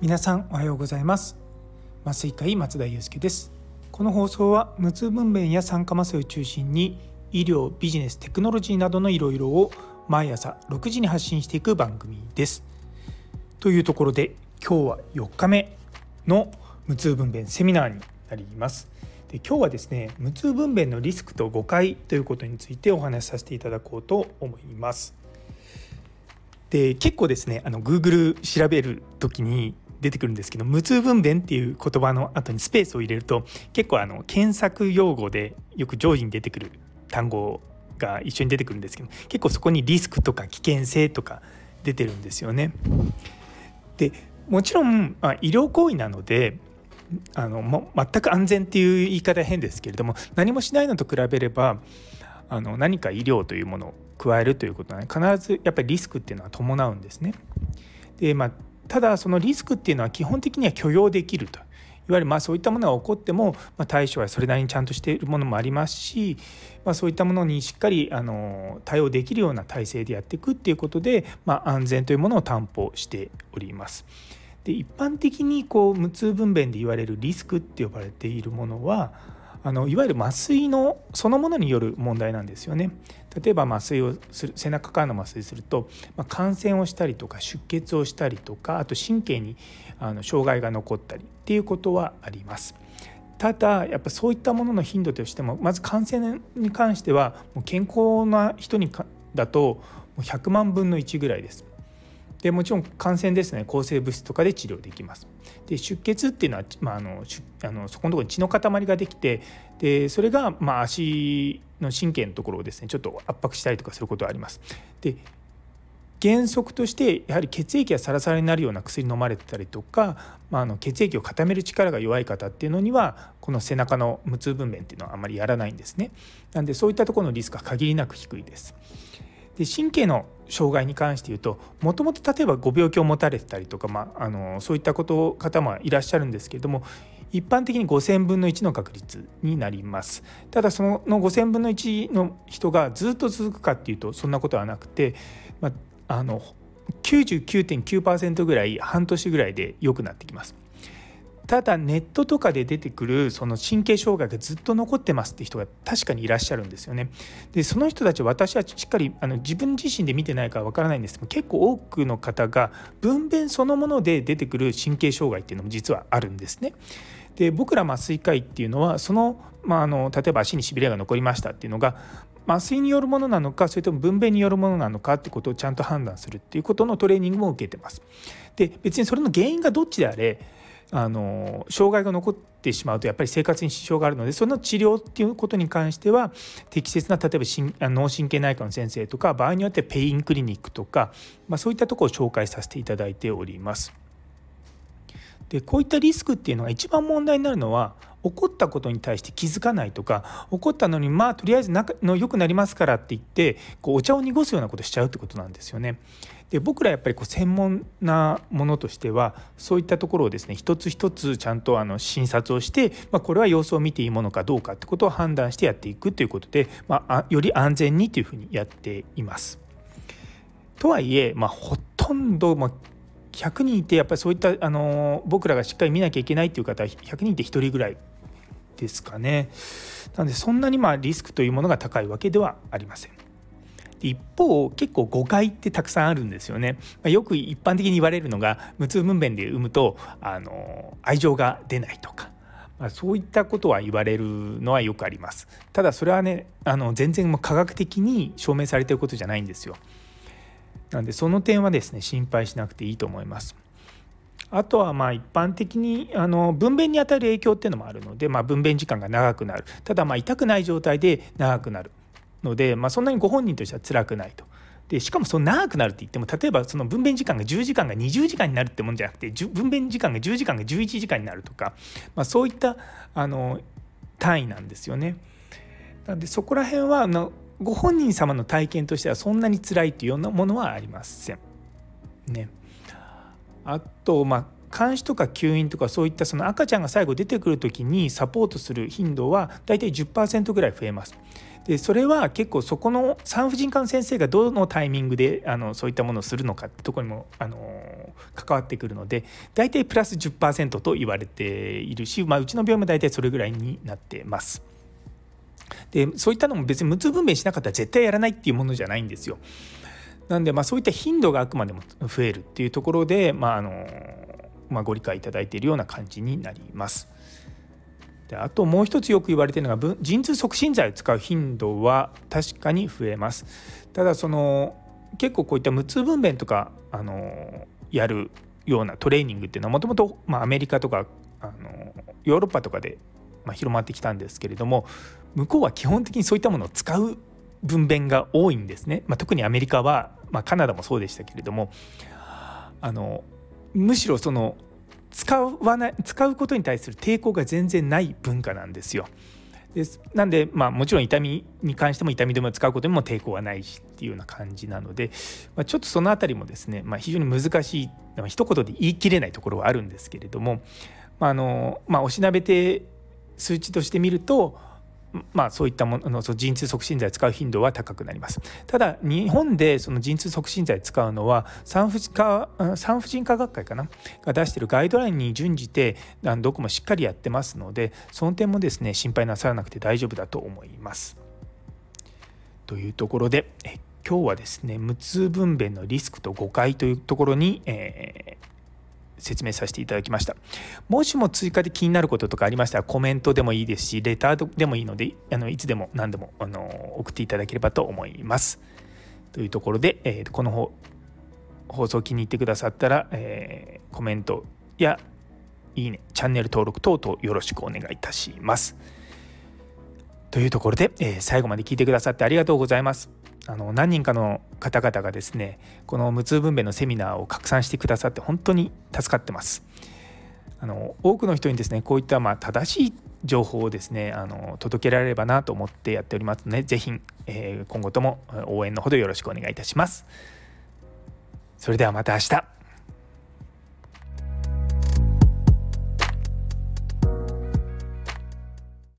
皆さんおはようございます。麻酔科医松田祐介です。この放送は無痛分娩や酸化麻酔を中心に医療ビジネステクノロジーなどのいろいろを毎朝6時に発信していく番組です。というところで今日は4日目の無痛分娩セミナーになります。で今日はですね無痛分娩のリスクと誤解ということについてお話しさせていただこうと思います。で結構ですねあの Google 調べる時に出てくるんですけど無痛分娩っていう言葉の後にスペースを入れると結構あの検索用語でよく上位に出てくる単語が一緒に出てくるんですけど結構そこにリスクとか危険性とか出てるんですよね。でもちろん、まあ、医療行為なのであのも全く安全っていう言い方は変ですけれども何もしないのと比べればあの何か医療というものを加えるということは、ね、必ずやっぱりリスクっていうのは伴うんですね。でまあただそのリスクっていうのは基本的には許容できるといわゆるまあそういったものが起こっても、ま、対処はそれなりにちゃんとしているものもありますし、まあ、そういったものにしっかりあの対応できるような体制でやっていくっていうことで、まあ、安全というものを担保しております。で一般的にこう無痛分娩で言われるリスクって呼ばれているものはあのいわゆる麻酔のそのものによる問題なんですよね。例えば麻酔をする背中からの麻酔すると、まあ、感染をしたりとか出血をしたりとかあと神経にあの障害が残ったりっていうことはあります。ただやっぱそういったものの頻度としてもまず感染に関してはもう健康な人にかだともう100万分の1ぐらいです。でもちろん感染ですね抗生物質とかで治療できます。で出血っていうのは、まあ、あのあのそこのところに血の塊ができてでそれが、まあ、足の神経のところをですねちょっと圧迫したりとかすることはあります。で原則としてやはり血液がサラサラになるような薬飲まれてたりとか、まあ、あの血液を固める力が弱い方っていうのにはこの背中の無痛分娩っていうのはあまりやらないんですね。なんでそういったところのリスクは限りなく低いです。で神経の障害に関して言うともともと例えばご病気を持たれてたりとか、まあ、あのそういったこと方もいらっしゃるんですけれども一般的に5,000分の1の確率になりますただその5,000分の1の人がずっと続くかっていうとそんなことはなくて、まあ、あの99.9%ぐらい半年ぐらいで良くなってきます。ただネットとかで出てくるその神経障害がずっと残ってますって人が確かにいらっしゃるんですよね。でその人たち私はしっかりあの自分自身で見てないからわからないんですけど結構多くの方が分娩そのもので出てくる神経障害っていうのも実はあるんですね。で僕ら麻酔科医っていうのはその,、まあ、あの例えば足にしびれが残りましたっていうのが麻酔によるものなのかそれとも分娩によるものなのかってことをちゃんと判断するっていうことのトレーニングも受けてます。で別にそれの原因がどっちであれあの障害が残ってしまうとやっぱり生活に支障があるのでその治療っていうことに関しては適切な例えば脳神経内科の先生とか場合によってペインクリニックとか、まあ、そういったところを紹介させていただいております。でこういったリスクっていうのが一番問題になるのは起こったことに対して気づかないとか起こったのにまあとりあえず仲の良くなりますからって言ってこうお茶を濁すようなことしちゃうってことなんですよね。で僕らやっぱりこう専門なものとしてはそういったところをですね一つ一つちゃんとあの診察をして、まあ、これは様子を見ていいものかどうかってことを判断してやっていくということで、まあ、より安全にというふうにやっています。とはいえ、まあ、ほとんど、まあ、100人いてやっぱりそういったあの僕らがしっかり見なきゃいけないっていう方は100人いて1人ぐらいですかね。なのでそんなにまあリスクというものが高いわけではありません。一方結構誤解ってたくさんあるんですよね。ま、よく一般的に言われるのが無痛分娩で産むとあの愛情が出ないとか。まあ、そういったことは言われるのはよくあります。ただそれはねあの全然も科学的に証明されてることじゃないんですよ。なんでその点はですね心配しなくていいと思います。あとはまあ一般的にあの分娩に与える影響っていうのもあるので、まあ、分娩時間が長くなるただまあ痛くない状態で長くなるので、まあ、そんなにご本人としては辛くないと。でしかもその長くなるって言っても例えばその分娩時間が10時間が20時間になるってもんじゃなくて分娩時間が10時間が11時間になるとか、まあ、そういったあの単位なんですよね。なのでそこら辺はあのご本人様の体験としてはそんなに辛いというようなものはありません。ね、あとまあ監視とか吸引とかそういったその赤ちゃんが最後出てくる時にサポートする頻度はだいたい10%ぐらい増えます。でそれは結構そこの産婦人科の先生がどのタイミングであのそういったものをするのかってところにもあの関わってくるので大体プラス10%と言われているし、まあ、うちの病院も大体それぐらいになってます。でそういったのも別に無痛分娩しなかったら絶対やらないっていうものじゃないんですよ。なんでまあそういった頻度があくまでも増えるっていうところで、まああのまあ、ご理解いただいているような感じになります。であともう一つよく言われているのが陣痛促進剤を使う頻度は確かに増えます。ただその結構こういった無痛分娩とかあのやるようなトレーニングっていうのはもともとアメリカとかあのヨーロッパとかで、まあ、広まってきたんですけれども向こうは基本的にそういったものを使う分娩が多いんですね、まあ、特にアメリカは、まあ、カナダもそうでしたけれどもあのむしろその使わない使うことに対する抵抗が全然ない文化なんですよ。ですなんで、まあ、もちろん痛みに関しても痛み止めを使うことにも抵抗はないしっていうような感じなので、まあ、ちょっとその辺りもですね、まあ、非常に難しい一言で言い切れないところはあるんですけれども、まああのまあ、おしなべて数値として見るとまあ、そういったものその陣痛促進剤使う頻度は高くなります。ただ日本でその陣痛促進剤使うのは産婦科産婦人科学会かな？が出しているガイドラインに準じてどこもしっかりやってますのでその点もですね心配なさらなくて大丈夫だと思います。というところで今日はですね無痛分娩のリスクと誤解というところに、えー説明させていただきました。もしも追加で気になることとかありましたらコメントでもいいですしレターでもいいのであのいつでも何でもあの送っていただければと思います。というところで、えー、この放送気に入ってくださったら、えー、コメントやいいねチャンネル登録等々よろしくお願いいたします。というところで、えー、最後まで聞いてくださってありがとうございます。あの何人かの方々がですねこの無痛分娩のセミナーを拡散してくださって本当に助かってます。あの多くの人にですねこういったまあ正しい情報をですねあの届けられればなと思ってやっておりますので是非、えー、今後とも応援のほどよろしくお願いいたします。それではまた明日